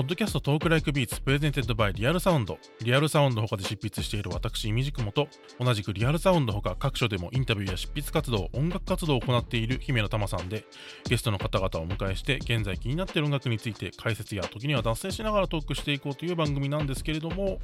Podcast Talk Like Beats presented by Real Sound。リアルサウンド他で執筆している私、 imdkm と、同じくリアルサウンド他各所でもインタビューや執筆活動、音楽活動を行っている姫乃たまさんで、ゲストの方々をお迎えして、現在気になっている音楽について解説や時には脱線しながらトークしていこうという番組なんですけれども、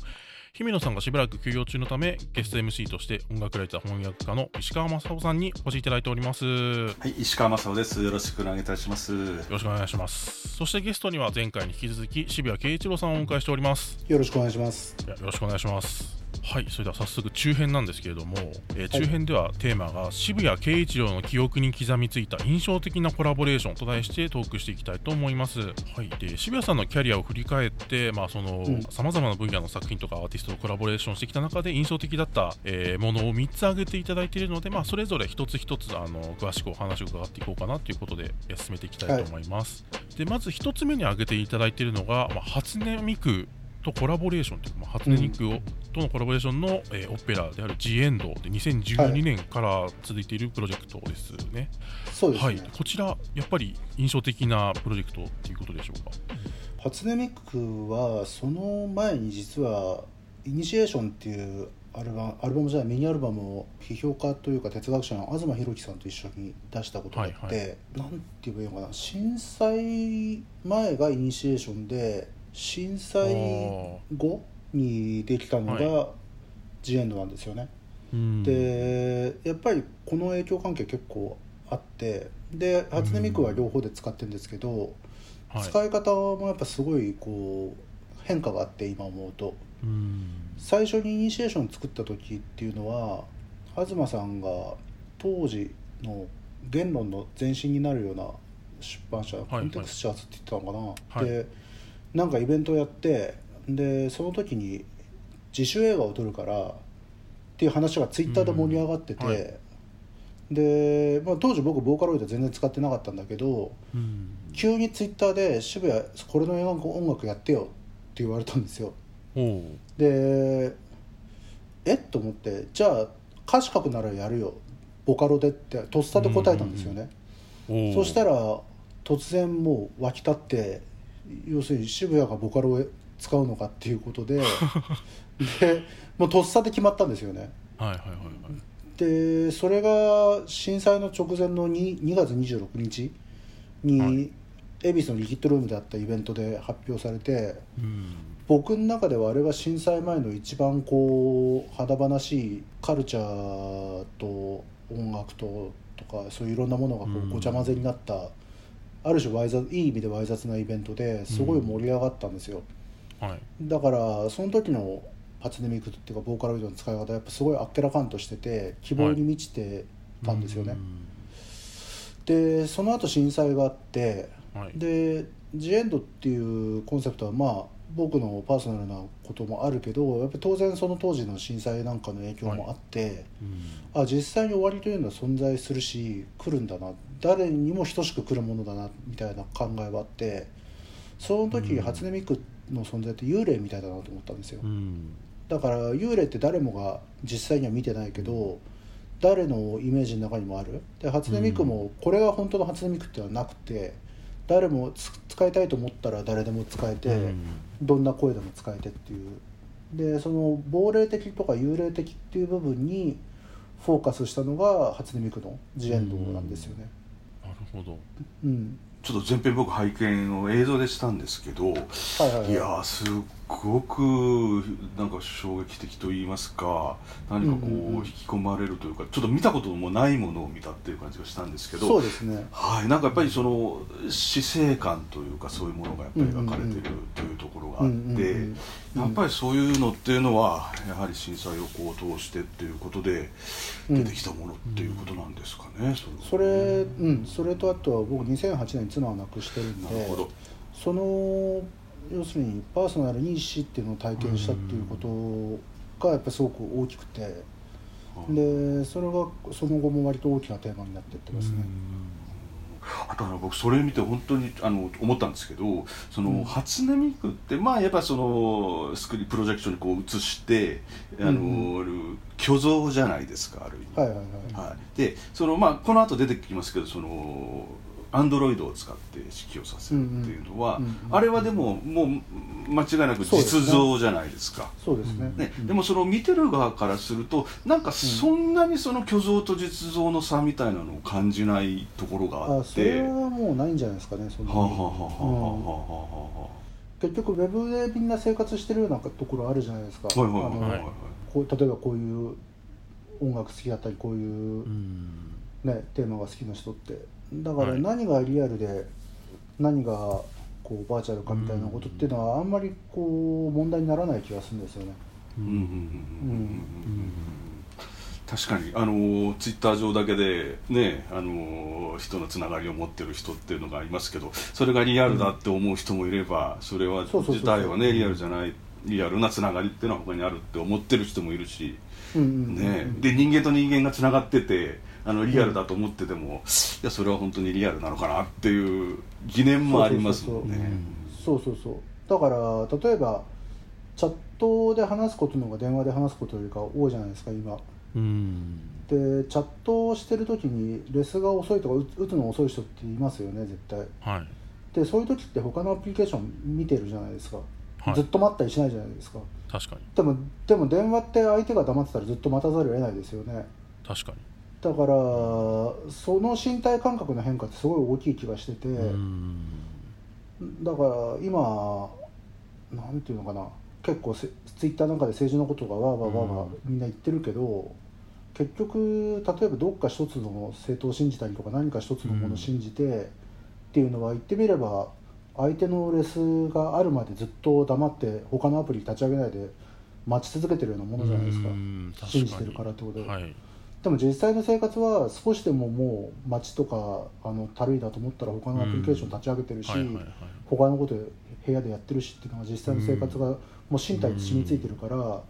姫乃さんがしばらく休養中のため、ゲスト MC として音楽ライター翻訳家の石川正夫さんにお越しいただいております。よはい、石川正夫です。よろしくお願いいたします。ろしくお願いします。そしてゲストには前回に引き続き渋谷慶一郎さんをお迎えしております。よろしくお願いします。よろしくお願いします。はい、それでは早速中編なんですけれども、えー中編ではテーマが渋谷慶一郎の記憶に刻みついた印象的なコラボレーションと題してトークしていきたいと思います。はい、で渋谷さんのキャリアを振り返って、まあそのうんさまざまな分野の作品とかアーティストとコラボレーションしてきた中で印象的だった、えーものを3つ挙げていただいているので、まあそれぞれ一つ一つあの詳しくお話を伺っていこうかなということでえー進めていきたいと思います。でまず一つ目に挙げていただいているのが、まあ、初音ミクとコラボレーションというか、まあ、初音ミクを、とのコラボレーションの、えーオペラである「 THE END で2012年から続いているプロジェクトですね。はい、こちらやっぱり印象的なプロジェクトっていうことでしょうか？初音ミクはその前に実はイニシエーションっていうアルバムアルバムじゃないミニアルバムを批評家というか哲学者の東浩紀さんと一緒に出したことがあって、はいなんて言えばいいのかな震災前がイニシエーションで震災後にできたのはがジエンドなんですよね。うん。でやっぱりこの影響関係結構あってで初音ミクは両方で使ってるんですけど、はい。使い方もやっぱすごいこう変化があって今思うと。うん。最初にイニシエーション作った時っていうのは東さんが当時の言論の前身になるような出版社、いコンテクスチャーズって言ってたのかな、はい。でなんかイベントをやってでその時に自主映画を撮るからっていう話がツイッターで盛り上がってて、うんはい。で、まあ、当時僕ボーカロイド全然使ってなかったんだけどうん。急にツイッターで「渋谷これの映画音楽やってよ」って言われたんですよ。でえ？っと思ってじゃあ歌詞書くならやるよ。ボカロでってとっさで答えたんですよね、そしたら突然もう湧き立って要するに渋谷がボカロを使うのかっていうことで でもうとっさで決まったんですよね。はいはいはいはい。でそれが震災の直前の 2, 2月26日に、はい恵比寿のリキッドルームであったイベントで発表されてうん。僕の中ではあれが震災前の一番こう華々しいカルチャーと音楽ととかそういういろんなものがこうん。うごちゃ混ぜになった、ある種わい雑いい意味でわい雑なイベントですごい盛り上がったんですよ、はい。だからその時の初音ミクっていうかボーカロイドの使い方はやっぱすごいあっけらかんとしてて希望に満ちてたんですよね、でその後震災があってうんはい。で「ジエンド」っていうコンセプトはまあ僕のパーソナルなこともあるけどやっぱり当然その当時の震災なんかの影響もあって、うんあ実際に終わりというのは存在するし来るんだな誰にも等しく来るものだなみたいな考えはあってその時うん。初音ミクの存在って幽霊みたいだなと思ったんですよ。うん。だから幽霊って誰もが実際には見てないけど誰のイメージの中にもある。で初音ミクもこれが本当の初音ミクってはなくて誰もつ使いたいと思ったら誰でも使えて、うん。どんな声でも使えてっていう。でその亡霊的とか幽霊的っていう部分にフォーカスしたのが初音ミクのジエンドなんですよね。なるほど。うん、ちょっと前編僕拝見を映像でしたんですけど、はいはいはい。いやーすっごくなんか衝撃的と言いますか何かこううんうんうん。引き込まれるというかちょっと見たこともないものを見たっていう感じがしたんですけどそうですね。はい、なんかやっぱりその死生観というかそういうものがやっぱり描かれているというところがあって、うんうんうんやっぱりそういうのっていうのはやはり震災をこう通してっていうことでうん。出てきたものっていうことなんですかね。それうんそれとあとは僕2008年に妻を亡くしてるんでなるほど。その要するにパーソナルに死っていうのを体験したっていうことがやっぱりすごく大きくてでそれがその後も割と大きなテーマになっていってますね。あと僕それ見て本当にあの思ったんですけどその、うん。初音ミクってまあやっぱそのスクリプロジェクションにこう映してあの、うん虚像じゃないですかある意味。はいはいはい。はい、でそのまあこの後出てきますけどそのアンドロイドを使って指揮をさせるっていうのは、あれはでももう間違いなく実像じゃないですか。そうですね。ね。うん。でもその見てる側からするとなんかそんなにその虚像と実像の差みたいなのを感じないところがああそれって。はもうないんじゃないですかねそんなにはあはあはあはあはあ。うん。は結局ウェブでみんな生活してるようなところあるじゃないですか。あはいはいはいはい例えばこういう音楽好きだったりこういうう、んね、テーマが好きな人ってだからはい何がリアルで何がこうバーチャルかみたいなことっていうのはあんまりこう問題にならない気がするんですよね。うんうんうんうんうんうん確かにあのツイッター上だけでねあの人のつながりを持ってる人っていうのがありますけどそれがリアルだって思う人もいればそれは自体はねリアルじゃないリアルなつながりっていうのは他にあるって思ってる人もいるし、ね、で人間と人間がつながっててあのリアルだと思ってても、いやそれは本当にリアルなのかなっていう疑念もありますもんね。そうそうそうだから例えばチャットで話すことの方が電話で話すことよりか多いじゃないですか今。うん。でチャットをしてる時にレスが遅いとか打打つの遅い人っていますよね絶対。はい。でそういう時って他のアプリケーション見てるじゃないですか、はい。ずっと待ったりしないじゃないですか。確かに。でもでも電話って相手が黙ってたらずっと待たざるを得ないですよね。確かにだからその身体感覚の変化ってすごい大きい気がしてて、うん。だから今なんていうのかな結構せツイッターなんかで政治のことがわーわーわーわーみんな言ってるけど、結局例えばどっか一つの政党を信じたりとか何か一つのものを信じて、っていうのは言ってみれば相手のレスがあるまでずっと黙って他のアプリ立ち上げないで待ち続けてるようなものじゃないですか。信じてるからってことで、はいでも実際の生活は少しでももう街とかあのたるいだと思ったら他のアプリケーション立ち上げてるし、はいはいはい。他のこと部屋でやってるしっていうのが実際の生活がもう身体に染みついてるから、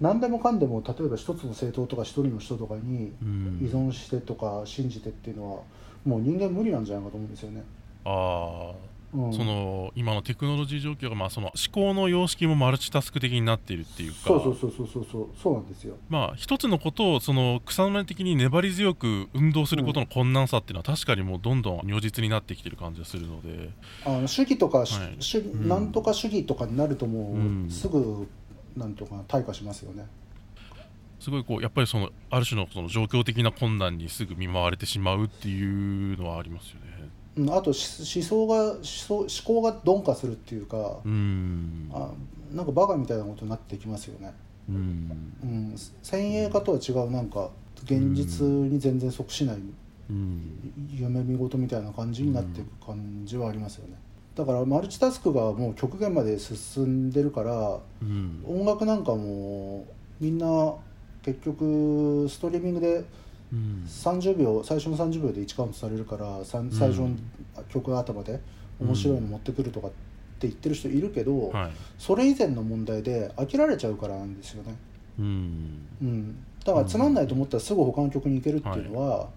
何でもかんでも例えば一つの政党とか一人の人とかにうん。依存してとか信じてっていうのはもう人間無理なんじゃないかと思うんですよね。ああうん、その今のテクノロジー状況が、まあ、その思考の様式もマルチタスク的になっているっていうか。そうそうそうそうそうそう。そうなんですよ。まあ一つのことをその草の根的に粘り強く運動することの困難さっていうのは確かにもうどんどん如実になってきてる感じがするので。あの主義とか、しはい。主義うん。なんとか主義とかになるともう、うん。すぐなんとか退化しますよね。すごいこうやっぱりそのある種のその状況的な困難にすぐ見舞われてしまうっていうのはありますよね。うん、あとし思想が思想思考が鈍化するっていうか、うん。あなんかバカみたいなことになってきますよね。うん。うん、先鋭化とは違うなんか現実に全然即しないうん。夢見事みたいな感じになっていく感じはありますよね。だからマルチタスクがもう極限まで進んでるからうん。音楽なんかもみんな結局ストリーミングでうん30秒最初の30秒で1カウントされるから最初の曲頭で面白いの持ってくるとかって言ってる人いるけど、はい。それ以前の問題で飽きられちゃうからなんですよね。うん。うん、だからつまんないと思ったらすぐ他の曲に行けるっていうのは、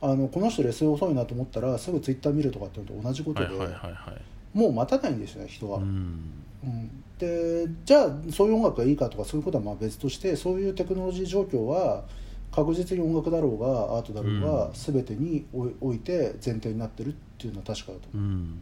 あのこの人レス遅いなと思ったらすぐツイッター見るとかっていうのと同じことで、はいはいはいはい。もう待たないんですよね人は、ううんん。でじゃあそういう音楽がいいかとかそういうことはまあ別としてそういうテクノロジー状況は確実に音楽だろうがアートだろうが、うん。全てにおいて前提になってるっていうのは確かだと思う。ん。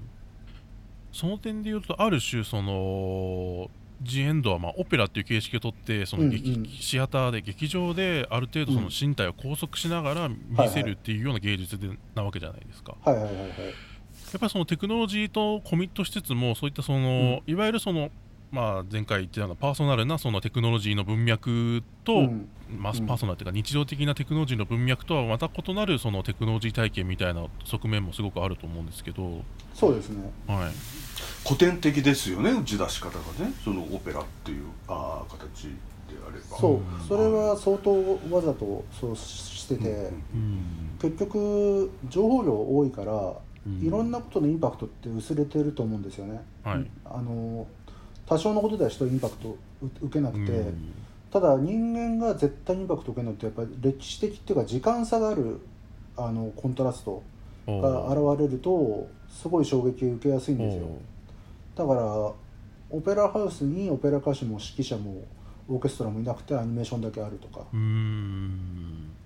その点で言うとある種そのジエンドはまあオペラっていう形式をとってその劇、うんうん。シアターで劇場である程度その身体を拘束しながら見せるっていうような芸術でなわけじゃないですか。うはいはいはいはい。やっぱりそのテクノロジーとコミットしつつもそういったその、いわゆるそのまあ前回言ってたようなパーソナルなそのテクノロジーの文脈と、うん。まあ、うん。パーソナルというか日常的なテクノロジーの文脈とはまた異なるそのテクノロジー体験みたいな側面もすごくあると思うんですけど、そうですね。はい、古典的ですよね。打ち出し方がね。そのオペラっていうあー形であれば。そう。うん。それは相当わざとそうしてて、うん。うん。結局情報量多いから、うん。いろんなことのインパクトって薄れてると思うんですよね、はい。あの多少のことでは人インパクトう受けなくて、うん。ただ人間が絶対にインパクト受けるのってやっぱり歴史的っていうか時間差があるあのコントラストおがー現れるとすごい衝撃を受けやすいんですよ。だからオペラハウスにオペラ歌手も指揮者もオーケストラもいなくてアニメーションだけあるとか。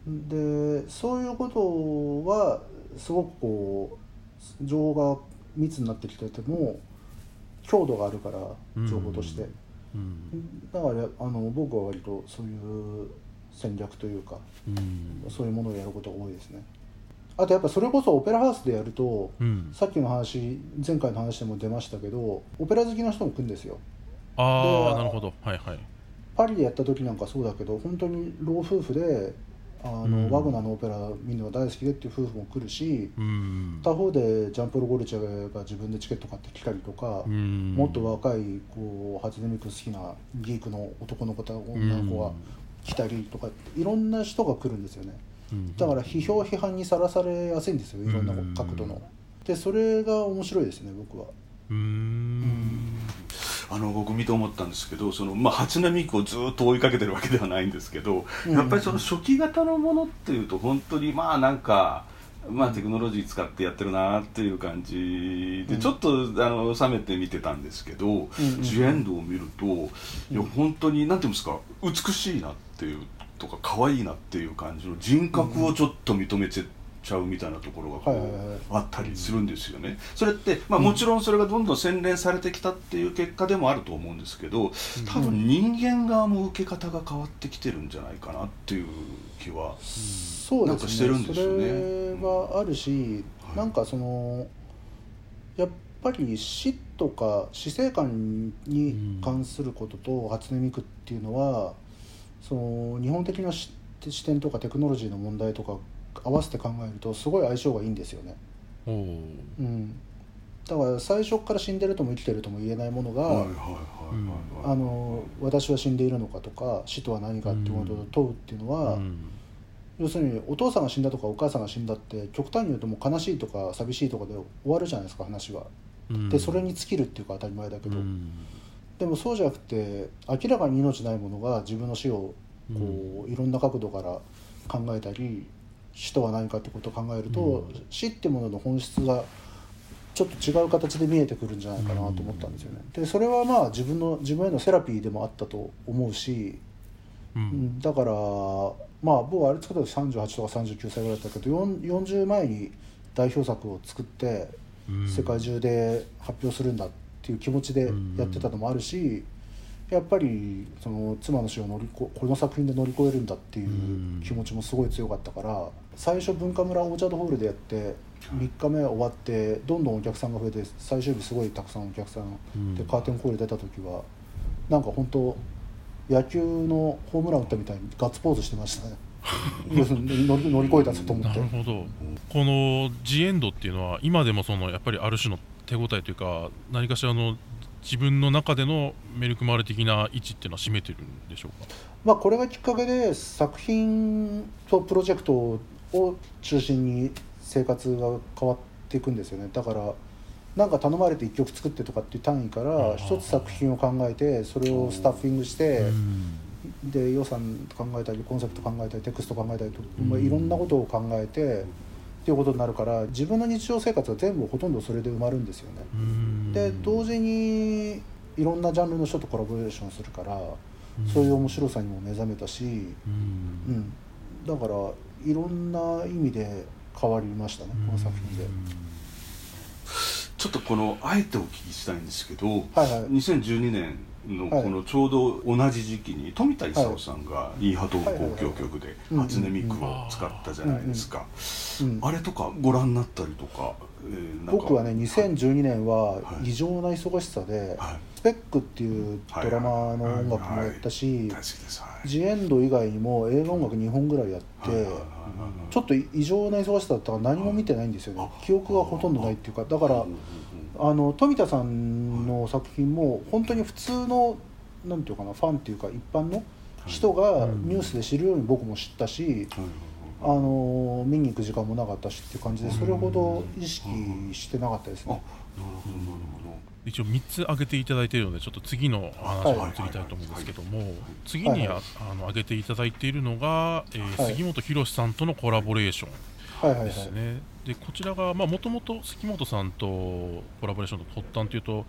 でそういうことはすごくこう情報が密になってきてても強度があるからうん。情報として、うん。だからあの僕は割とそういう戦略というかうん。そういうものをやることが多いですね。あとやっぱそれこそオペラハウスでやるとうん。さっきの話前回の話でも出ましたけどオペラ好きな人も来るんですよ。ああでなるほど。はいはい。パリでやった時なんかそうだけど本当に老夫婦であの、うんワグナーのオペラ見るのが大好きでっていう夫婦も来るしうん。他方でジャンポール・ゴルチェが自分でチケット買ってきたりとか、うん。もっと若いこう初音ミク好きなギークの男の子と女の子が来たりとかいろんな人が来るんですよね。うん。だから批評批判にさらされやすいんですよいろんな角度の。でそれが面白いですね僕は。うーんあの僕見て思ったんですけどその、まあ、初音ミクをずっと追いかけてるわけではないんですけど、うん。やっぱりその初期型のものっていうと本当にまあなんか。まあ、テクノロジー使ってやってるなっていう感じで、うん。ちょっとあの冷めて見てたんですけど、うんうん。ジエンドを見ると、いや本当になんていうんですか美しいなっていうとか可愛いなっていう感じの人格をちょっと認めちゃうみたいなところがこあったりするんですよね。それって、まあ、もちろんそれがどんどん洗練されてきたっていう結果でもあると思うんですけど多分人間側も受け方が変わってきてるんじゃないかなっていう気は。そうなんかしてるんですよね。それはあるし、はいなんかそのやっぱり死とか死生観に関することと初音ミクっていうのはその日本的な視視点とかテクノロジーの問題とか合わせて考えるとすごい相性がいいんですよね。うん、だから最初から死んでるとも生きてるとも言えないものが、私は死んでいるのかとか死とは何かっていうことを問うっていうのは、うん。要するにお父さんが死んだとかお母さんが死んだって極端に言うともう悲しいとか寂しいとかで終わるじゃないですか話は。うん。でそれに尽きるっていうか当たり前だけど、うん。でもそうじゃなくて明らかに命ないものが自分の死をこういろんな角度から考えたり死とは何かってことを考えると、うん。死ってものの本質がちょっと違う形で見えてくるんじゃないかなと思ったんですよね。でそれはまあ自分の自分へのセラピーでもあったと思うし、ううん。ん、だからまあ僕あれ作った時38とか39歳ぐらいだったけど4 40前に代表作を作ってうん。世界中で発表するんだっていう気持ちでやってたのもあるし、やっぱりその妻の死を乗りここの作品で乗り越えるんだっていう気持ちもすごい強かったから最初文化村オーチャードホールでやって3日目終わってどんどんお客さんが増えて最終日すごいたくさんお客さんでうん。カーテンコール出た時はなんか本当野球のホームラン打ったみたいにガッツポーズしてましたね。乗り乗り越えたぞと思って。なるほど。このジエンドっていうのは今でもそのやっぱりある種の手応えというか何かしらの自分の中でのメルクマーレ的な位置っていうのは占めてるんでしょうか？まあ、これがきっかけで作品とプロジェクトを中心に生活が変わっていくんですよね。だからなんか頼まれて1曲作ってとかっていう単位かあらー。一つ作品を考えてそれをスタッフィングしてで予算考えたりコンセプト考えたりテクスト考えたりと、まあ、いろんなことを考えてっていうことになるから自分の日常生活は全部ほとんどそれで埋まるんですよね。で同時にいろんなジャンルの人とコラボレーションするからそういう面白さにも目覚めたし、うん。うん、だからいろんな意味で変わりましたねこの作品で。ちょっとこのあえてお聞きしたいんですけど、はいはい。2012年のはい。このちょうど同じ時期に富田勲さんがイーハト交響曲ではい初音ミクを使ったじゃないですか、うんあれとかご覧になったりとか、えーか。僕はね2012年ははい。異常な忙しさではい「スペック」っていうドラマの音楽もやったしジエンド以外にも映画音楽2本ぐらいやってちょっと異常な忙しさだったから何も見てないんですよね。あ。記憶がほとんどないっていうか。だからあの富田さんの作品も本当に普通のなんていうかなファンっていうか一般の人がニュースで知るように僕も知ったし、はいあの見に行く時間もなかったしっていう感じでそれほど意識してなかったですあなねる。ほどなるほど。一応3つ挙げていただいているのでちょっと次の話に移りたいと思うんですけども次にあの挙げていただいているのが、えーはい杉本博さんとのコラボレーションはいはいはい。ですね。でこちらがもともと杉本さんとコラボレーションの発端というと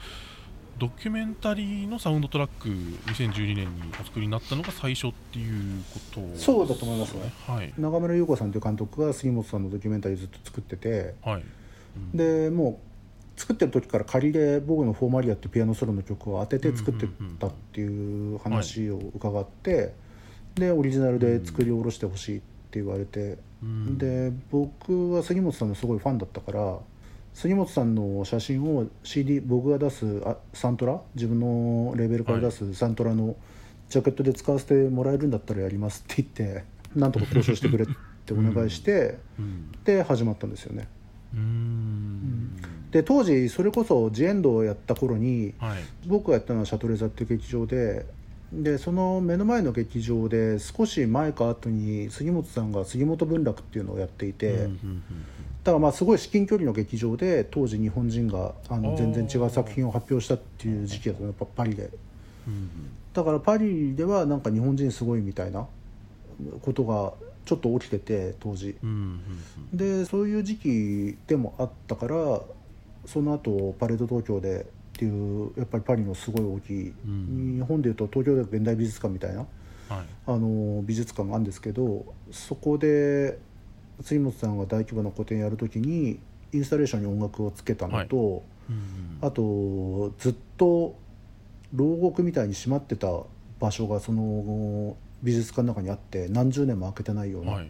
ドキュメンタリーのサウンドトラック2012年にお作りになったのが最初っていうこと。そうだと思いますね。はい。中村優子さんという監督が杉本さんのドキュメンタリーずっと作ってて。はい。でもう作ってる時から仮で僕の「フォーマリア」ってピアノソロの曲を当てて作ってたっていう話を伺って、でオリジナルで作り下ろしてほしいって言われて、うん。で僕は杉本さんのすごいファンだったから杉本さんの写真を CD 僕が出すあサントラ？自分のレーベルから出すサントラのジャケットで使わせてもらえるんだったらやりますって言って なんとか交渉してくれってお願いして、うん。で始まったんですよね。うん。で当時それこそジエンドをやった頃にはい。僕がやったのはシャトレーザっていう劇場ででその目の前の劇場で少し前か後に杉本さんが杉本文楽っていうのをやっていて、だからまあすごい至近距離の劇場で当時日本人があの全然違う作品を発表したっていう時期だったのやっぱパリで。うん。だからパリではなんか日本人すごいみたいなことがちょっと起きてて当時。うんうんうん。でそういう時期でもあったからその後パレード東京でっていうやっぱりパリのすごい大きい、うん。日本でいうと東京で現代美術館みたいなはい。あの美術館があるんですけどそこで杉本さんが大規模な個展やるときにインスタレーションに音楽をつけたのと、うんあとずっと牢獄みたいに閉まってた場所がその美術館の中にあって何十年も開けてないような、はい。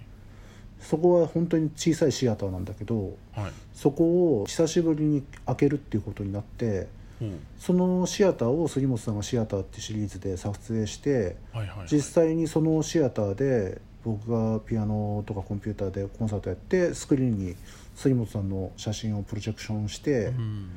そこは本当に小さいシアターなんだけどはい。そこを久しぶりに開けるっていうことになってほう。そのシアターを杉本さんがシアターってシリーズで撮影してはいはいはい。実際にそのシアターで僕がピアノとかコンピューターでコンサートやってスクリーンに杉本さんの写真をプロジェクションしてう、ん。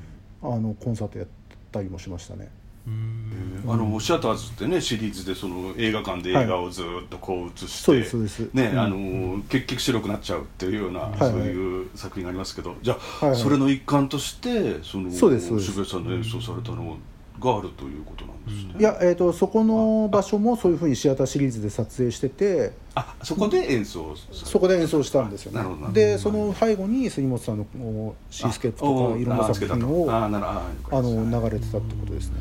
あのコンサートやったりもしましたね。うん。あのシアターズってねシリーズでその映画館で映画をずっとこう映して、そうですそうです。ね、うん。あの結局白くなっちゃうっていうような、はいそういう作品がありますけどじゃあ、はいはい。それの一環としてその渋谷さんの演奏されたのがあるということなんですね、いや、えー、とそこの場所もそういうふうにシアターシリーズで撮影しててあそこで演奏そこで演奏したんですよね。なるほどなるほど。でその背後に杉本さんのシースケープとかいろんな作品をあの流れてたってことですね。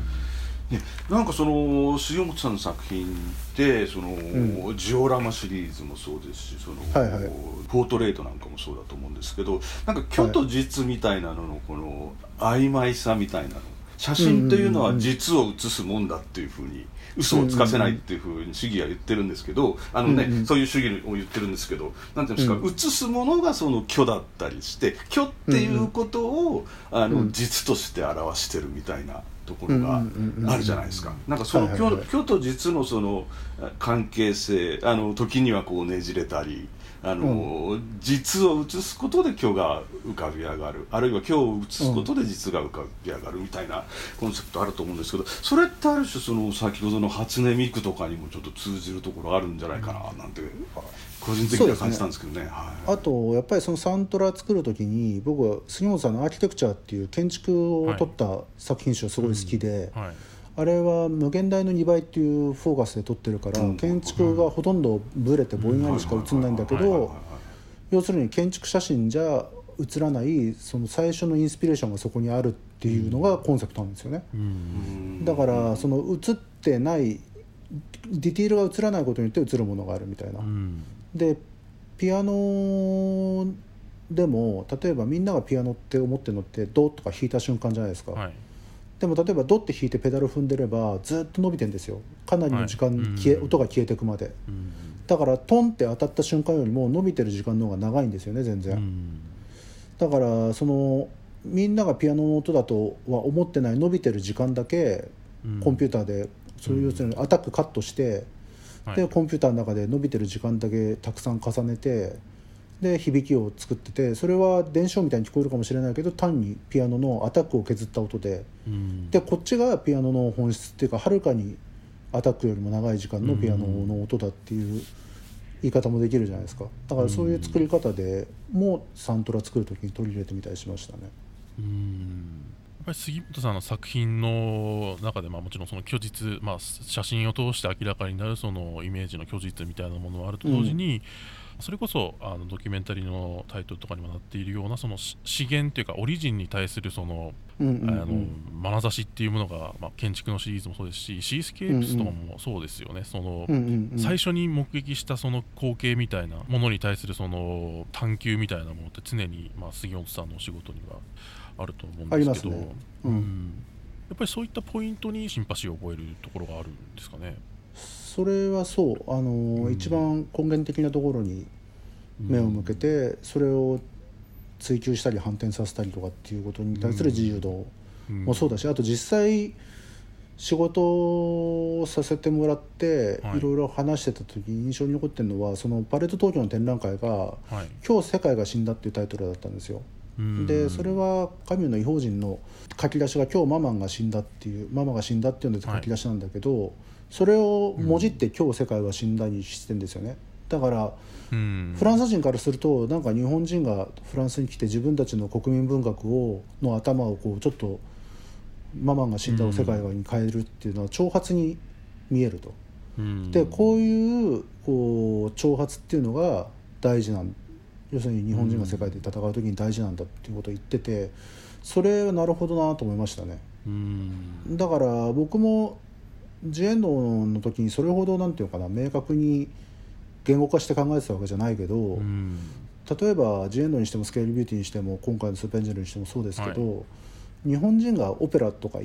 ね、なんかその杉本さんの作品ってその、ん。ジオラマシリーズもそうですしその、はいはい。ポートレートなんかもそうだと思うんですけどなんか虚と実みたいなののこの曖昧さみたいなの写真というのは実を写すもんだっていうふうに嘘をつかせないっていうふうに主義は言ってるんですけどあのね、うんうん。そういう主義を言ってるんですけどなんていうんですか、うん。写すものがその虚だったりして虚っていうことを、あのうん。実として表してるみたいなところがあるじゃないですか。なんかそのはいはいはい。虚虚と実のそのあ関係性あの時にはこうねじれたりあの、実を写すことで虚が浮かび上がる。あるいは虚を写すことで実が浮かび上がるみたいなコンセプトあると思うんですけどそれってある種その先ほどの初音ミクとかにもちょっと通じるところあるんじゃないかななんて個人的には感じたんですけどね。はい。あとやっぱりそのサントラ作る時に僕は杉本さんの「アーキテクチャー」っていう建築を撮った作品集がすごい好きで、はいあれは無限大の2倍っていうフォーカスで撮ってるから、うん。建築がほとんどブレてぼんやりしか映んないんだけど要するに建築写真じゃ映らないその最初のインスピレーションがそこにあるっていうのがコンセプトなんですよね。だからその映ってないディティールが映らないことによって映るものがあるみたいな。うん。でピアノでも例えばみんながピアノって思ってるのってドとか弾いた瞬間じゃないですか、はいでも例えばドって弾いてペダル踏んでればずっと伸びてんですよ。かなりの時間、はい。消えうん音が消えていくまで。うん。だからトンって当たった瞬間よりも伸びてる時間の方が長いんですよね全然、うん。だからそのみんながピアノの音だとは思ってない伸びてる時間だけうん。コンピューターでそういう要するにアタックカットして、はい。でコンピューターの中で伸びてる時間だけたくさん重ねてで響きを作っててそれは伝承みたいに聞こえるかもしれないけど単にピアノのアタックを削った音で。うん。でこっちがピアノの本質っていうかはるかにアタックよりも長い時間のピアノの音だっていう言い方もできるじゃないですか。だからそういう作り方でもサントラ作る時に取り入れてみたりしましたね。うん。ぱり杉本さんの作品の中で、まあ、もちろんその虚実、まあ、写真を通して明らかになるそのイメージの虚実みたいなものがあると同時に、それこそあのドキュメンタリーのタイトルとかにもなっているようなその資源というかオリジンに対するその、うんうんうん。あの眼差しっていうものが、まあ、建築のシリーズもそうですしシースケープスとかもそうですよね。そのうんうんうん。最初に目撃したその光景みたいなものに対するその探求みたいなものって常に、まあ、杉本さんのお仕事にはあると思うんですけどね。うん。やっぱりそういったポイントにシンパシーを覚えるところがあるんですかね。それはそうあの、うん。一番根源的なところに目を向けて、それを追求したり反転させたりとかっていうことに対する自由度もそうだし、あと実際仕事をさせてもらって、はい。い、ろいろ話してた時に印象に残ってるのはそのパレード東京の展覧会がはい「今日世界が死んだ」っていうタイトルだったんですよ。うん。でそれはカミュの異邦人の書き出しが「今日ママンが死んだ」っていうママが死んだっていうので書き出しなんだけど、それをもじって「今日世界は死んだ」にしてんですよね。だからうん。フランス人からするとなんか日本人がフランスに来て自分たちの国民文学をの頭をこうちょっとママンが死んだを世界に変えるっていうのは挑発に見えると。うん。でこういうこう挑発っていうのが大事なん要するに日本人が世界で戦う時に大事なんだっていうことを言っててそれはなるほどなと思いましたね。うん。だから僕もジエンドの時にそれほどなんていうのかな明確に言語化して考えてたわけじゃないけど、うん。例えばジエンドにしてもスケールビューティーにしても今回のスーペンジェルにしてもそうですけど、日本人がオペラとか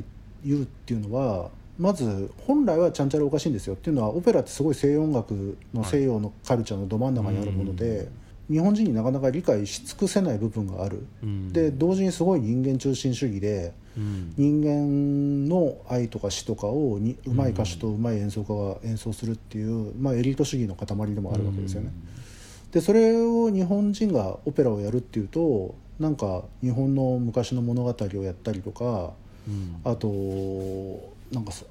言うっていうのはまず本来はちゃんちゃらおかしいんですよっていうのはオペラってすごい西洋音楽のはい西洋のカルチャーのど真ん中にあるもので、日本人になかなか理解し尽くせない部分がある。うんで同時にすごい人間中心主義でうん人間の愛とか死とかをにうまい歌手とうまい演奏家が演奏するっていう、まあ、エリート主義の塊でもあるわけですよね。でそれを日本人がオペラをやるっていうとなんか日本の昔の物語をやったりとかうんあとなんかさ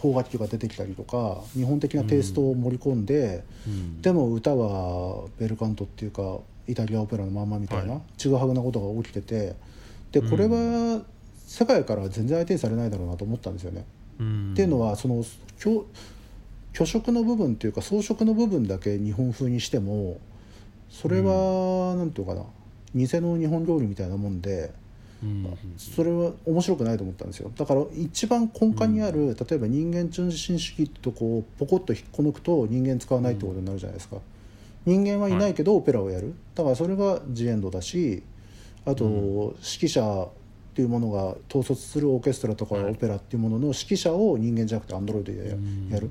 邦楽器が出てきたりとか日本的なテイストを盛り込んで、うん。でも歌はベルカントっていうかイタリアオペラのまんまみたいな、はい。ちぐはぐなことが起きててでこれは世界からは全然相手にされないだろうなと思ったんですよね。うん。っていうのはその虚虚飾の部分っていうか装飾の部分だけ日本風にしてもそれはなんていうかな偽の日本料理みたいなもんでうんそれは面白くないと思ったんですよ。だから一番根幹にある、例えば人間中心主義ってとこをポコッと引っこ抜くと人間使わないってことになるじゃないですか、人間はいないけどオペラをやる。だからそれがジエンドだしあと、指揮者っていうものが統率するオーケストラとかはい。オペラっていうものの指揮者を人間じゃなくてアンドロイドでやる。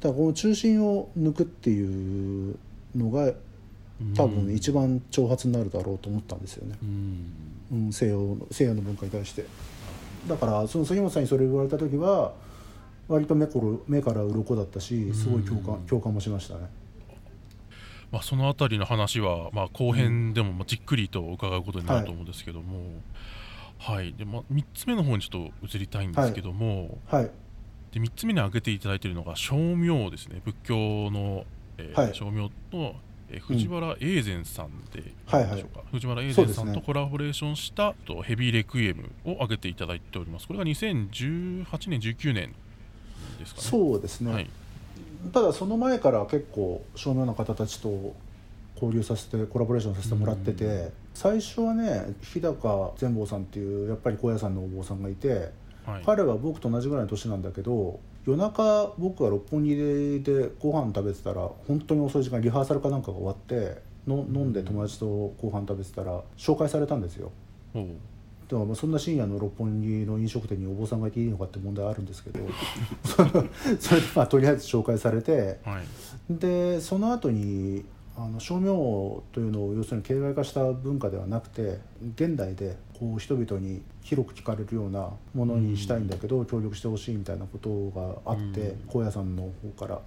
だからこの中心を抜くっていうのが多分一番挑発になるだろうと思ったんですよね。うんうん、西洋の西洋の文化に対して。だからその杉本さんにそれ言われた時は割と目ころ目から鱗だったしすごい共感,、共感もしましたね。まあ、そのあたりの話は、まあ、後編でもまあじっくりと伺うことになると思うんですけども、はい。でまあ、3つ目の方にちょっと移りたいんですけども、はい。で3つ目に挙げていただいているのが称名ですね。仏教の、えーはい。称名の、えー藤原永善さんでいいはいはい。でしょうか、藤原永善さんとコラボレーションした、とヘビーレクイエムを挙げていただいております。これが2018年19年ですかね。そうですね、はい。ただその前から結構照明の方たちと交流させてコラボレーションさせてもらってて、う最初はね日高善坊さんっていうやっぱり高野山のお坊さんがいて、はい。彼は僕と同じぐらいの年なんだけど夜中僕が六本木でご飯食べてたら本当に遅い時間リハーサルかなんかが終わっての飲んで友達とご飯食べてたら紹介されたんですよ。おうだからまあそんな深夜の六本木の飲食店にお坊さんがいていいのかって問題あるんですけど それでまあとりあえず紹介されてはい。でその後にあの称名というのを要するに形骸化した文化ではなくて現代でこう人々に広く聞かれるようなものにしたいんだけど、協力してほしいみたいなことがあって、うん。高野山の方から。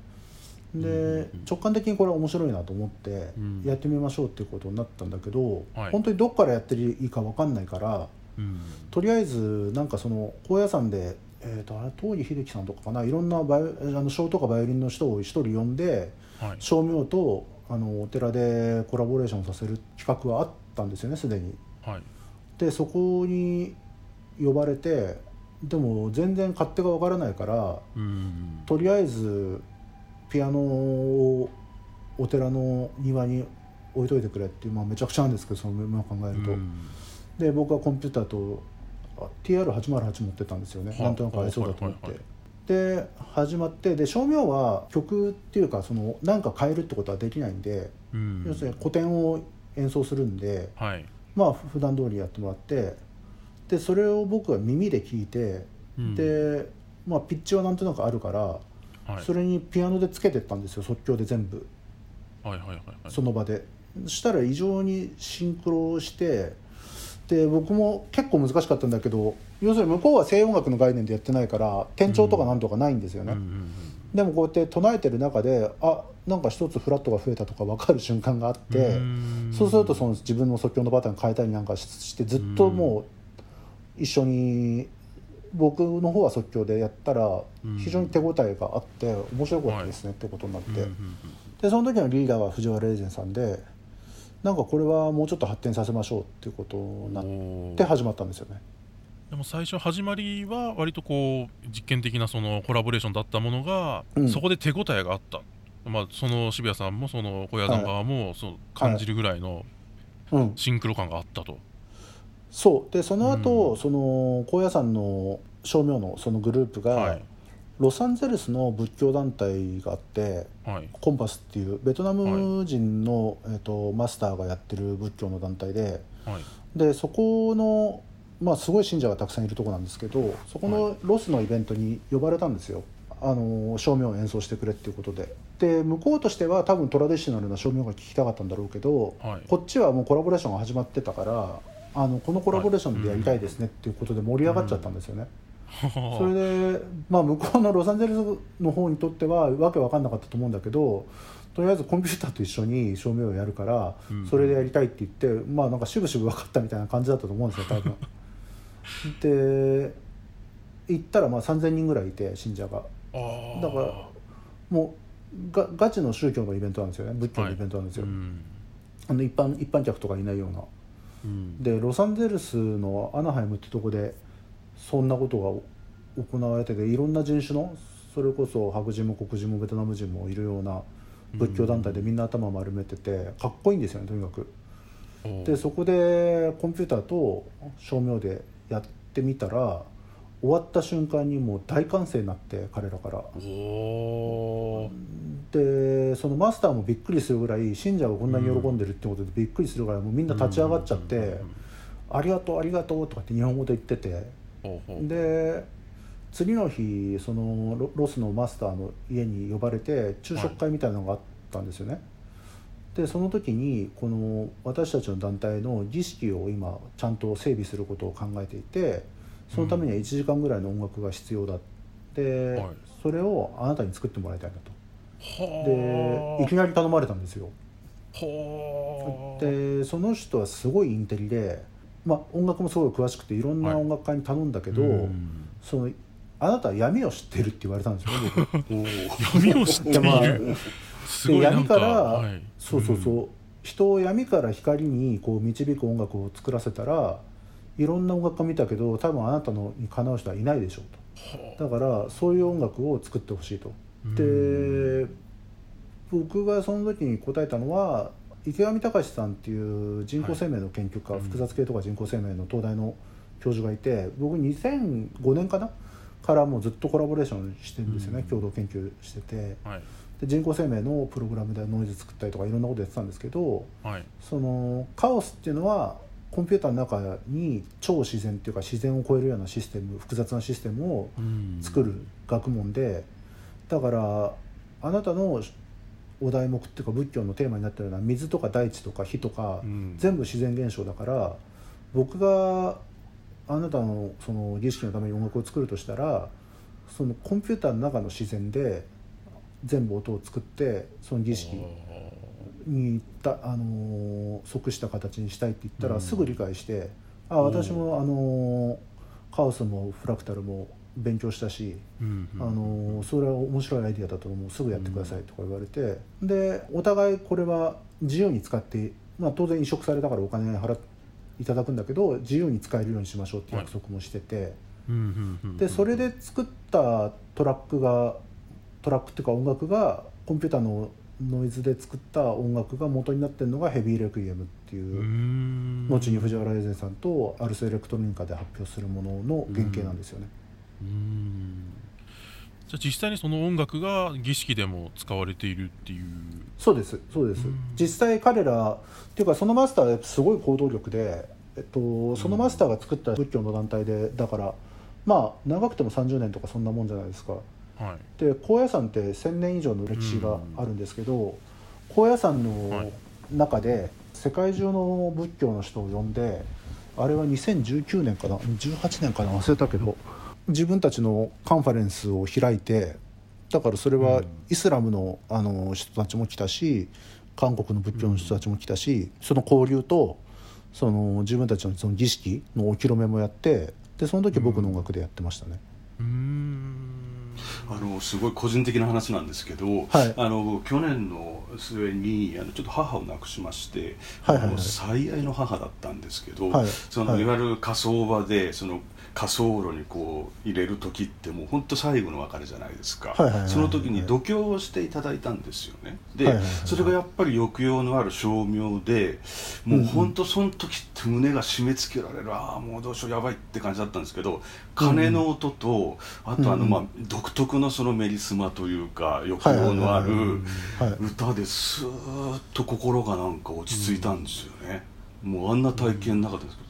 で、うん。直感的にこれは面白いなと思ってうん。やってみましょうっていうことになったんだけど、はい。本当にどっからやっていいか分かんないからうん。とりあえずなんかその高野山で、えー、とあれ東儀秀樹さんとかかな？いろんなバイオあの小とかバイオリンの人を一人呼んではい。照明とあのお寺でコラボレーションさせる企画はあったんですよねすでに。はい。でそこに呼ばれてでも全然勝手がわからないからうん。とりあえずピアノをお寺の庭に置いといてくれっていう、まあ、めちゃくちゃなんですけどその今考えると、うん。で僕はコンピューターとあ TR808 持ってたんですよね。はなんとなく合いそうだと思って、で始まってで照明は曲っていうかその何か変えるってことはできないんで、うん。要するに古典を演奏するんではい。まあ普段通りやってもらってでそれを僕は耳で聞いて、うん。で、まあ、ピッチはなんとなくあるから、はい。それにピアノでつけてったんですよ即興で全部。はいはいはいはい。その場で。そしたら異常にシンクロしてで僕も結構難しかったんだけど要するに向こうは西洋音楽の概念でやってないから転調とかなんとかないんですよね、うんうんでもこうやって唱えてる中であなんか一つフラットが増えたとか分かる瞬間があって、うん。そうするとその自分の即興のパターン変えたりなんかしてずっともう一緒に僕の方は即興でやったらうん。非常に手応えがあって面白かったですねってことになって、うんうんでその時のリーダーは藤原レイゼンさんでなんかこれはもうちょっと発展させましょうっていうことになって始まったんですよね。でも最初始まりは割とこう実験的なそのコラボレーションだったものが、うん。そこで手応えがあった、まあ、その渋谷さんもその小屋さん側もそう感じるぐらいのうん、シンクロ感があったと、そう。でその後、うん。その高野山の正明のそのグループが、はい。ロサンゼルスの仏教団体があってはい。コンパスっていうベトナム人の、えー、とマスターがやってる仏教の団体ではい。でそこの、まあ、すごい信者がたくさんいるとこなんですけどそこのロスのイベントに呼ばれたんですよ。あの照明を演奏してくれっていうことでで向こうとしては多分トラディショナルな照明が聴きたかったんだろうけど、はいこっちはもうコラボレーションが始まってたからあのこのコラボレーションでやりたいですねっていうことで盛り上がっちゃったんですよね。それで、まあ、向こうのロサンゼルスの方にとってはわけわかんなかったと思うんだけどとりあえずコンピューターと一緒に照明をやるからうんそれでやりたいって言って、まあなんかしぶしぶ分かったみたいな感じだったと思うんですよ多分。で行ったらまあ3,000人ぐらいいて信者が。だからもうがガチの宗教のイベントなんですよね。仏教のイベントなんですよ、うん。あの一般一般客とかいないような。うん。でロサンゼルスのアナハイムってとこでそんなことが行われてていろんな人種のそれこそ白人も黒人もベトナム人もいるような仏教団体でみんな頭丸めててかっこいいんですよねとにかく。でそこでコンピューターと照明でやってみたら終わった瞬間にもう大歓声になって彼らから。でそのマスターもびっくりするぐらい信者がこんなに喜んでるってことでびっくりするぐらいもうみんな立ち上がっちゃってうんうんうん「ありがとうありがとう」とかって日本語で言ってて。で次の日そのロロスのマスターの家に呼ばれて昼食会みたいなのがあったんですよね。でその時にこの私たちの団体の儀式を今ちゃんと整備することを考えていてそのためには1時間ぐらいの音楽が必要だで、はい。それをあなたに作ってもらいたいんだと。はでいきなり頼まれたんですよ。はでその人はすごいインテリで、まあ、音楽もすごい詳しくていろんな音楽家に頼んだけど、うん。そのあなたは闇を知ってるって言われたんですよ 闇を知ってる で闇から、はい。そうそうそう、人を闇から光にこう導く音楽を作らせたらいろんな音楽家見たけど多分あなたのにかなう人はいないでしょうと。だからそういう音楽を作ってほしいと。で僕がその時に答えたのは池上隆さんっていう人工生命の研究家、はい複雑系とか人工生命の東大の教授がいて僕2005年かなからもうずっとコラボレーションしてるんですよね、うん。共同研究してて。はいで人工生命のプログラムでノイズ作ったりとかいろんなことやってたんですけどはい。そのカオスっていうのはコンピューターの中に超自然っていうか自然を超えるようなシステム複雑なシステムをうん。作る学問でだからあなたのお題目っていうか仏教のテーマになってるような水とか大地とか火とか、うん。全部自然現象だから僕があなたのその儀式のために音楽を作るとしたらそのコンピューターの中の自然で全部音を作ってその儀式にた、あのー即した形にしたいって言ったら、うん。すぐ理解して「あ私も、あのーカオスもフラクタルも勉強したし、うんあのーそれは面白いアイディアだと思うすぐやってください」とか言われて、でお互いこれは自由に使って、まあ、当然移植されたからお金払っいただくんだけど自由に使えるようにしましょうって約束もしてて、うんうんうん。でそれで作ったトラックがトラックっていうか音楽がコンピューターのノイズで作った音楽が元になってるのが「ヘビーレクイエム」っていうう、ん。後に藤原英善さんとアルス・エレクトロニカで発表するものの原型なんですよね。うん。じゃあ実際にその音楽が儀式でも使われているっていう。そうですそうです、うん。実際彼らっていうかそのマスターはすごい行動力で、えっと、そのマスターが作った仏教の団体でだからまあ長くても30年とかそんなもんじゃないですかはい。で高野山って1000年以上の歴史があるんですけど、高野山のはい。中で世界中の仏教の人を呼んであれは2019年かな18年かな忘れたけど自分たちのカンファレンスを開いてだからそれはうん。イスラムのあの人たちも来たし韓国の仏教の人たちも来たし、その交流とその自分たちのその儀式のお披露目もやってでその時僕の音楽でやってましたね。うーんあのすごい個人的な話なんですけど、はい。あの去年の末にあのちょっと母を亡くしまして、はいはいはい。最愛の母だったんですけど、はい。そのはい。いわゆる火葬場でその火葬炉にこう入れる時ってもう本当最後の別れじゃないですか、はいはいその時に度胸をしていただいたんですよね。で、それがやっぱり抑揚のある照明でもう本当その時って胸が締め付けられる、ああもうどうしようやばいって感じだったんですけど鐘の音と、あとあの、うんまあ、独特のそのメリスマというか抑揚のあるはい歌ですーっと心がなんか落ち着いたんですよね、もうあんな体験なかったですけど、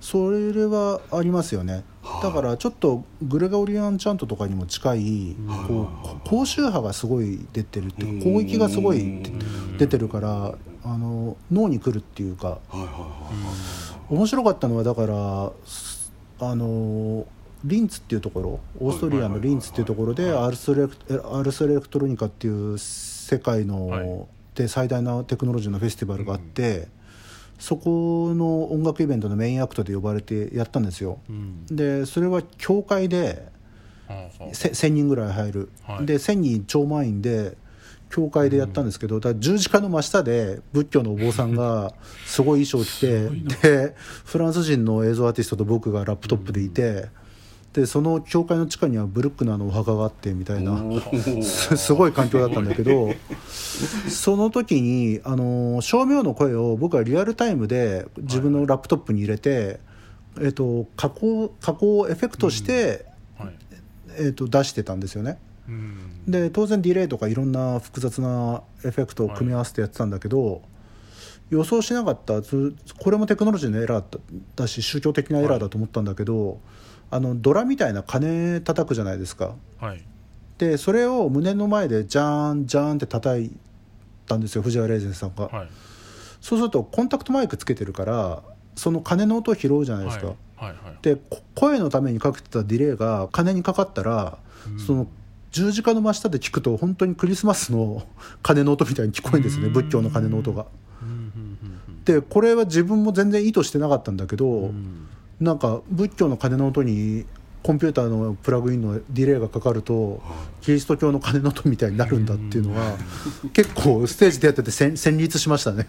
それはありますよね。はい。だからちょっとグレゴリアンチャントとかにも近いはい。こう高周波がすごい出てるっていうか広域がすごいうん。出てるからあの脳に来るっていうか。はいはいはい。面白かったのはだからすあのリンツっていうところオーストリアのリンツっていうところではいアルスレクアルスエレクトロニカっていう世界はい。ので最大なテクノロジーのフェスティバルがあってそこの音楽イベントのメインアクトで呼ばれてやったんですよ。うん。でそれは教会ではあはあ。せ1000人ぐらい入る、はい。で1000人超満員で教会でやったんですけど、だ十字架の真下で仏教のお坊さんが すごい衣装着てでフランス人の映像アーティストと僕がラップトップでいて、でその教会の地下にはブルックナーのお墓があってみたいな。すすごい環境だったんだけどその時にあの照明の声を僕はリアルタイムで自分のラップトップに入れて、えっと、加工加工をエフェクトして、はい。えっと、出してたんですよね。うん。で当然ディレイとかいろんな複雑なエフェクトを組み合わせてやってたんだけど、予想しなかったつこれもテクノロジーのエラーだだし宗教的なエラーだと思ったんだけど、あのドラみたいな鐘叩くじゃないですか。はい。でそれを胸の前でジャーンジャーンって叩いたんですよ藤原レイゼンさんが、はい。そうするとコンタクトマイクつけてるからその鐘の音を拾うじゃないですか、はいはいはい。でこ声のためにかけてたディレイが鐘にかかったら、うん。その十字架の真下で聞くと本当にクリスマスの鐘の音みたいに聞こえるんですねうん。仏教の鐘の音が。でこれは自分も全然意図してなかったんだけど、なんか仏教の鐘の音にコンピューターのプラグインのディレイがかかるとキリスト教の鐘の音みたいになるんだっていうのは結構ステージでやってて戦戦慄しましたね。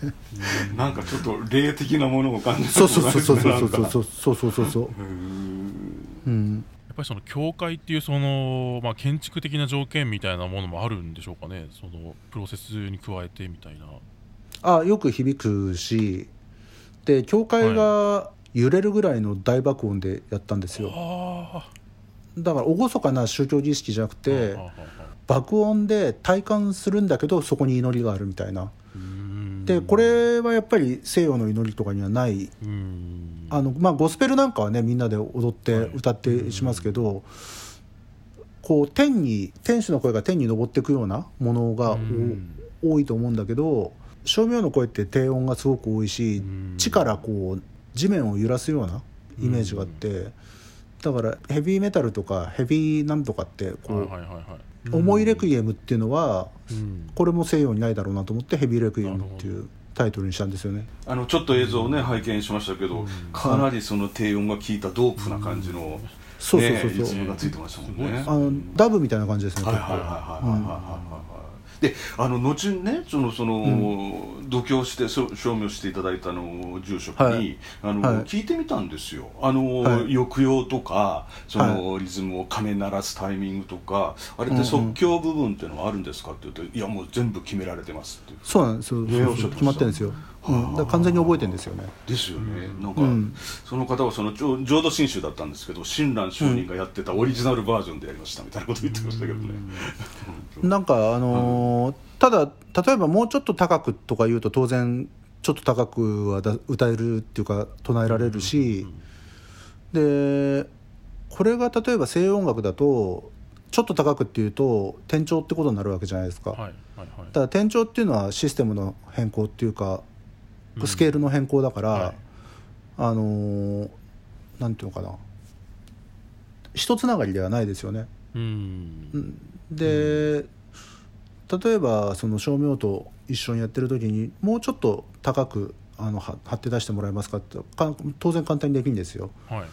なんかちょっと霊的なものを感じるそうそうそうそうそうそうそうそうそうそうそううーんうんやっぱりその教会っていうその、まあ、建築的な条件みたいなものもあるんでしょうかねそのプロセスに加えてみたいなあよく響くしで教会が揺れるぐらいの大爆音でやったんですよ。あ。だから厳かな宗教儀式じゃなくあて爆音で体感するんだけどそこに祈りがあるみたいな。でこれはやっぱり西洋の祈りとかにはない。あの、まあ、ゴスペルなんかはねみんなで踊ってはい。歌ってしますけど、こう天に天使の声が天に昇っていくようなものが多いと思うんだけど照明の声って低音がすごく多いしうん。地からこう地面を揺らすようなイメージがあってだからヘビーメタルとかヘビーなんとかってこう重いレクイエムっていうのはうんこれも西洋にないだろうなと思ってヘビーレクイエムっていうタイトルにしたんですよね。あのちょっと映像をね拝見しましたけど、かなりその低音が効いたドープな感じの、ね、そうそうそうそうリズムがついてましたもんね。あのダブみたいな感じですね。はい結構はいはいはいはいはいはいはい。であの後にねそのその、う度胸してそ証明していただいたあの住職に、はい。あのはい。聞いてみたんですよ。あの、はい。抑揚とかその、リズムを鐘鳴らすタイミングとかあれって即興部分っていうのはあるんですかって言うと、いやもう全部決められてますってそうなんですよ。決まってるんですよ、うん、完全に覚えてるんですよね。ですよね、なんか、うん。その方はその浄浄土真宗だったんですけど親鸞上人がやってたオリジナルバージョンでやりましたみたいなこと言ってましたけどね、なんかあのーただ例えばもうちょっと高くとか言うと当然ちょっと高くはだ歌えるっていうか唱えられるし、でこれが例えば西洋音楽だとちょっと高くっていうと転調ってことになるわけじゃないですか、はいはいはい。だから転調っていうのはシステムの変更っていうかうんスケールの変更だから、はい。あのーなんていうのかな。一つながりではないですよね。うん。で例えばその照明と一緒にやってる時にもうちょっと高くあのは貼って出してもらえますかってか当然簡単にできるんですよ。は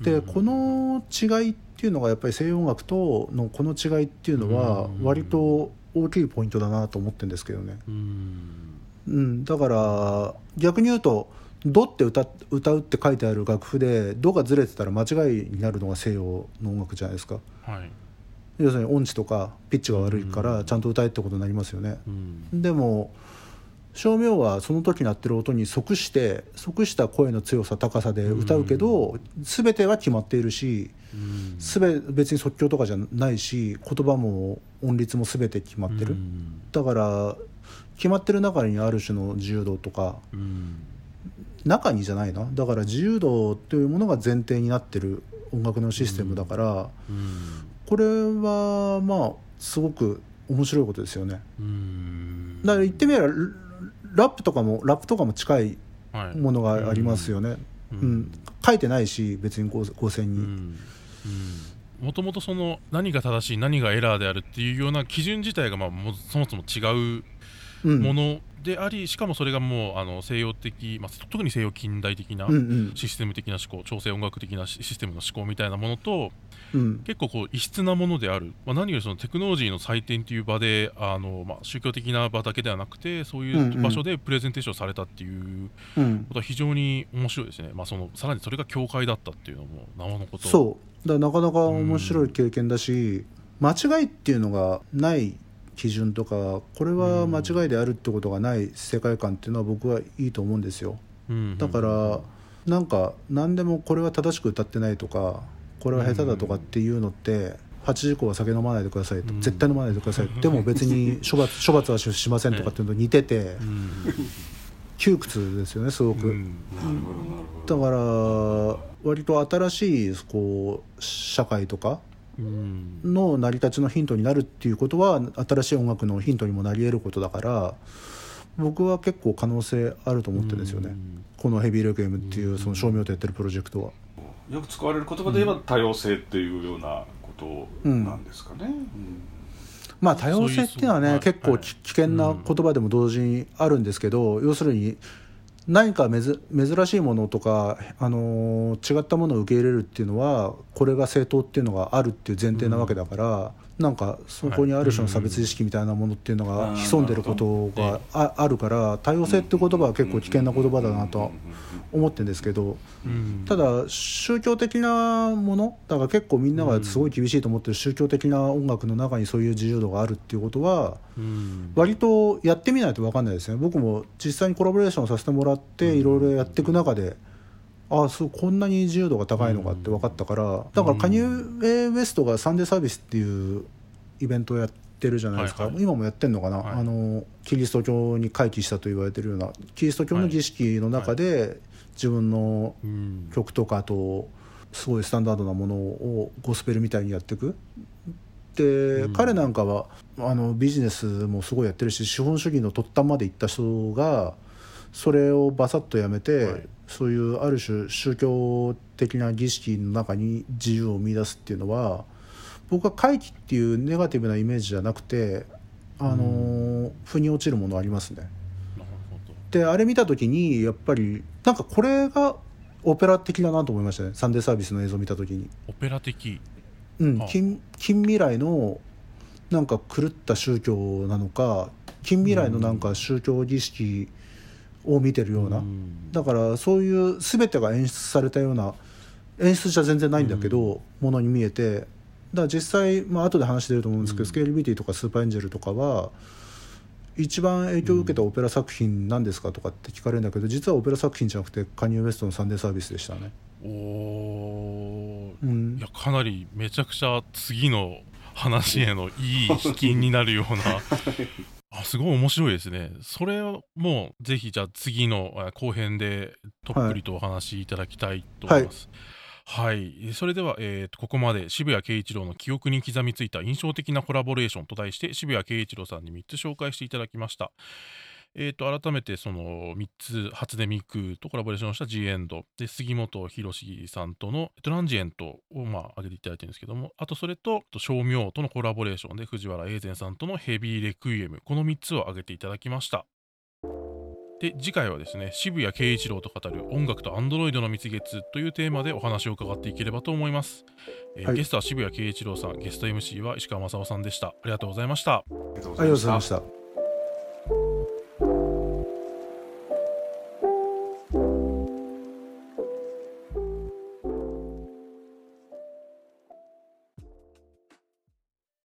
い。で、うん。この違いっていうのがやっぱり西洋音楽とのこの違いっていうのはうん。割と大きいポイントだなと思ってるんですけどね。うんうん、だから逆に言うと「ド」って歌歌うって書いてある楽譜で「ド」がずれてたら間違いになるのが西洋の音楽じゃないですか。はい。要するに音痴とかピッチが悪いかうん。らちゃんと歌えってことになりますよね、うん。でも照明はその時鳴ってる音に即して即した声の強さ高さで歌うけど、全ては決まっているしうん。すべ別に即興とかじゃないし言葉も音律も全て決まってる、うん。だから決まってる中にある種の自由度とかうん。中にじゃないな。だから自由度というものが前提になってる音楽のシステムだから、うん。これはまあすごく面白いことですよね。うん。だから言ってみればララップとかもラップとかも近いはい。ものがありますよね、ううん。ん書いてないし別に構構成に、もともとその何が正しい何がエラーであるっていうような基準自体がまあもそもそも違ううんものであり、しかもそれがもうあの西洋的、まあ、特に西洋近代的なうんうん。システム的な思考調整音楽的なシシステムの思考みたいなものとうん。結構こう異質なものである、まあ、何よりそのテクノロジーの祭典という場であの、まあ、宗教的な場だけではなくてそういんううん。場所でプレゼンテーションされたっていううん。ことは非常に面白いですね、まあ、そのさらにそれが教会だったっていうのもなおのこと。そう。だからなかなか面白い経験だし、間違いっていうのがない基準とかこれは間違いであるってことがない世界観っていうのは僕はいいと思うんですよ。うんだからなんか何でもこれは正しく歌ってないとかこれは下手だとかっていうのって8時以降は酒飲まないでくださいと、うん。絶対飲まないでください でも別に処罰処罰はしませんとかっていうのと似ててうん。窮屈ですよねすごく、だから割と新しいこう社会とかうんの成り立ちのヒントになるっていうことは新しい音楽のヒントにもなり得ることだから僕は結構可能性あると思ってるんですよね、この「ヘビーレクエム」っていうその照明とやってるプロジェクトは。よく使われる言葉で言えば多様性っていうようなことなんですかね、うん。まあ多様性っていうのはね結構き危険な言葉でも同時にあるんですけど、要するに何か珍しいものとか、あの違ったものを受け入れるっていうのはこれが正当っていうのがあるっていう前提なわけだから、なんかそこにある種の差別意識みたいなものっていうのが潜んでることがああるから多様性って言葉は結構危険な言葉だなとは思ってるんですけど。うん。ただ宗教的なものだから結構みんながすごい厳しいと思ってる宗教的な音楽の中にそういう自由度があるっていうことはうん。割とやってみないと分かんないですね。僕も実際にコラボレーションさせてもらっていろいろやっていく中でああそうこんなに自由度が高いのかって分かったからだからカニエ・ウェストがサンデーサービスっていうイベントをやってるじゃないですか、はいはい。今もやってんのかな、はい。あのキリスト教に回帰したと言われてるようなキリスト教の儀式の中で自分のうん。曲とかあとすごいスタンダードなものをゴスペルみたいにやっていく。で、うん。彼なんかはあのビジネスもすごいやってるし資本主義の突端まで行った人がそれをバサッとやめて、はい。そういうある種宗教的な儀式の中に自由を見出すっていうのは僕は回帰っていうネガティブなイメージじゃなくてあの、腑に落ちるものありますね。であれ見た時にやっぱりなんかこれがオペラ的だなと思いましたね。サンデーサービスの映像を見た時に、オペラ的。うん。はあ。近近未来のなんか狂った宗教なのか近未来のなんか宗教儀式を見てるような、うん。だからそういう全てが演出されたような演出じゃ全然ないんだけど、ものに見えてだから実際、まあ後で話してると思うんですけど、うん。スケールビティとかスーパーエンジェルとかは一番影響を受けたオペラ作品なんですかとかって聞かれるんだけど実はオペラ作品じゃなくてカニエ・ウエストのサンデーサービスでしたね。おー。うん。いやかなりめちゃくちゃ次の話へのいい引きになるような あすごい面白いですね。それをもうぜひじゃあ次のあ後編でとっぷりとお話しいただきたいと思います。はい、えそれでは、えーとここまで渋谷慶一郎の記憶に刻みついた印象的なコラボレーションと題して渋谷慶一郎さんに3つ紹介していただきました。えー、と改めてその3つ初音ミクとコラボレーションした G エンド。で杉本博さんとのトランジエントをまあ挙げていただいてるんですけども。あとそれと照明とのコラボレーションで藤原英然さんとのヘビーレクイエムこの3つを挙げていただきました。で次回はですね渋谷慶一郎と語る音楽とアンドロイドの蜜月というテーマでお話を伺っていければと思います、えーはい。ゲストは渋谷慶一郎さん。ゲスト MC は石川正夫さんでした。ありがとうございました。ありがとうございました。